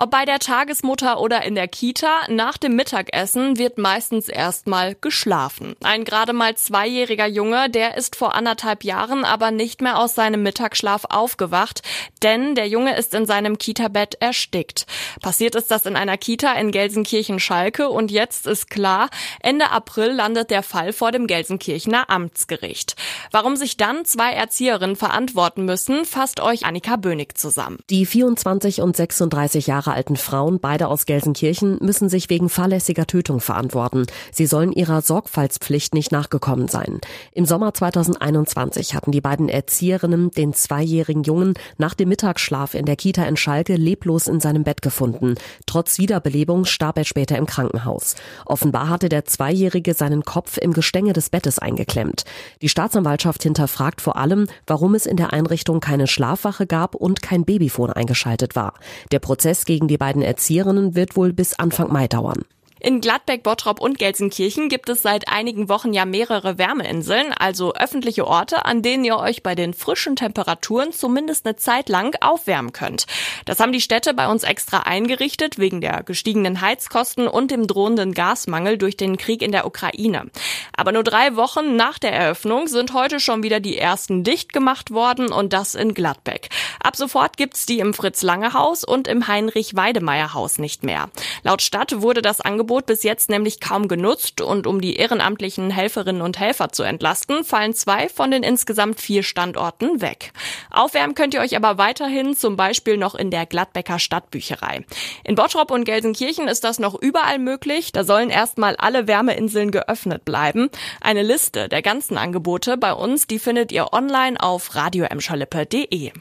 Ob bei der Tagesmutter oder in der Kita, nach dem Mittagessen wird meistens erstmal geschlafen. Ein gerade mal zweijähriger Junge, der ist vor anderthalb Jahren aber nicht mehr aus seinem Mittagsschlaf aufgewacht, denn der Junge ist in seinem Kita-Bett erstickt. Passiert ist das in einer Kita in Gelsenkirchen-Schalke und jetzt ist klar, Ende April landet der Fall vor dem Gelsenkirchener Amtsgericht. Warum sich dann zwei Erzieherinnen verantworten müssen, fasst euch Annika Bönig zusammen. Die 24 und 36 Jahre Jahre alten Frauen, beide aus Gelsenkirchen, müssen sich wegen fahrlässiger Tötung verantworten. Sie sollen ihrer Sorgfaltspflicht nicht nachgekommen sein. Im Sommer 2021 hatten die beiden Erzieherinnen den zweijährigen Jungen nach dem Mittagsschlaf in der Kita in Schalke leblos in seinem Bett gefunden. Trotz Wiederbelebung starb er später im Krankenhaus. Offenbar hatte der Zweijährige seinen Kopf im Gestänge des Bettes eingeklemmt. Die Staatsanwaltschaft hinterfragt vor allem, warum es in der Einrichtung keine Schlafwache gab und kein Babyfon eingeschaltet war. Der Prozess gegen gegen die beiden Erzieherinnen wird wohl bis Anfang Mai dauern. In Gladbeck, Bottrop und Gelsenkirchen gibt es seit einigen Wochen ja mehrere Wärmeinseln, also öffentliche Orte, an denen ihr euch bei den frischen Temperaturen zumindest eine Zeit lang aufwärmen könnt. Das haben die Städte bei uns extra eingerichtet wegen der gestiegenen Heizkosten und dem drohenden Gasmangel durch den Krieg in der Ukraine. Aber nur drei Wochen nach der Eröffnung sind heute schon wieder die ersten dicht gemacht worden und das in Gladbeck. Ab sofort gibt's die im Fritz-Lange-Haus und im Heinrich-Weidemeyer-Haus nicht mehr. Laut Stadt wurde das Angebot Angebot bis jetzt nämlich kaum genutzt und um die ehrenamtlichen Helferinnen und Helfer zu entlasten, fallen zwei von den insgesamt vier Standorten weg. Aufwärmen könnt ihr euch aber weiterhin zum Beispiel noch in der Gladbecker Stadtbücherei. In Bottrop und Gelsenkirchen ist das noch überall möglich. Da sollen erstmal alle Wärmeinseln geöffnet bleiben. Eine Liste der ganzen Angebote bei uns, die findet ihr online auf radioemschalippe.de.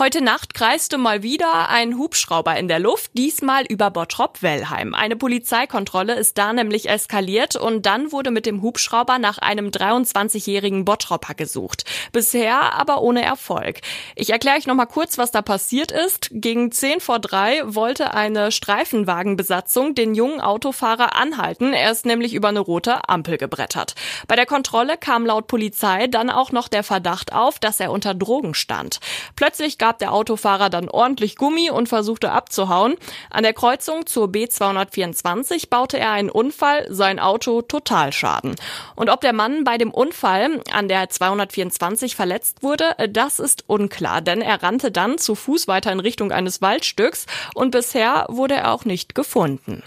Heute Nacht kreiste mal wieder ein Hubschrauber in der Luft, diesmal über Bottrop-Wellheim. Eine Polizeikontrolle ist da nämlich eskaliert und dann wurde mit dem Hubschrauber nach einem 23-jährigen Bottropper gesucht. Bisher aber ohne Erfolg. Ich erkläre euch noch mal kurz, was da passiert ist. Gegen 10 vor 3 wollte eine Streifenwagenbesatzung den jungen Autofahrer anhalten. Er ist nämlich über eine rote Ampel gebrettert. Bei der Kontrolle kam laut Polizei dann auch noch der Verdacht auf, dass er unter Drogen stand. Plötzlich gab gab der Autofahrer dann ordentlich Gummi und versuchte abzuhauen. An der Kreuzung zur B224 baute er einen Unfall, sein Auto Totalschaden. Und ob der Mann bei dem Unfall an der 224 verletzt wurde, das ist unklar, denn er rannte dann zu Fuß weiter in Richtung eines Waldstücks und bisher wurde er auch nicht gefunden.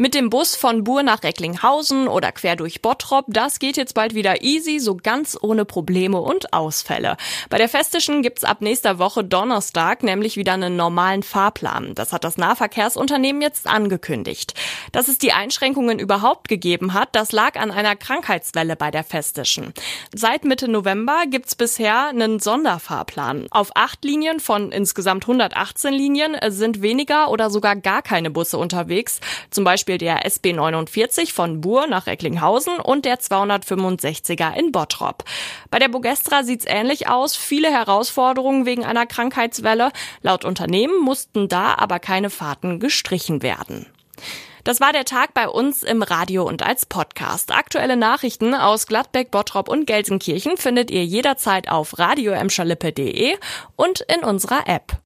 Mit dem Bus von Bur nach Recklinghausen oder quer durch Bottrop, das geht jetzt bald wieder easy, so ganz ohne Probleme und Ausfälle. Bei der Festischen gibt's ab nächster Woche Donnerstag nämlich wieder einen normalen Fahrplan. Das hat das Nahverkehrsunternehmen jetzt angekündigt. Dass es die Einschränkungen überhaupt gegeben hat, das lag an einer Krankheitswelle bei der Festischen. Seit Mitte November gibt's bisher einen Sonderfahrplan. Auf acht Linien von insgesamt 118 Linien sind weniger oder sogar gar keine Busse unterwegs. Zum Beispiel Beispiel der SB 49 von Buhr nach Recklinghausen und der 265er in Bottrop. Bei der Bogestra sieht's ähnlich aus. Viele Herausforderungen wegen einer Krankheitswelle. Laut Unternehmen mussten da aber keine Fahrten gestrichen werden. Das war der Tag bei uns im Radio und als Podcast. Aktuelle Nachrichten aus Gladbeck, Bottrop und Gelsenkirchen findet ihr jederzeit auf radioemschalippe.de und in unserer App.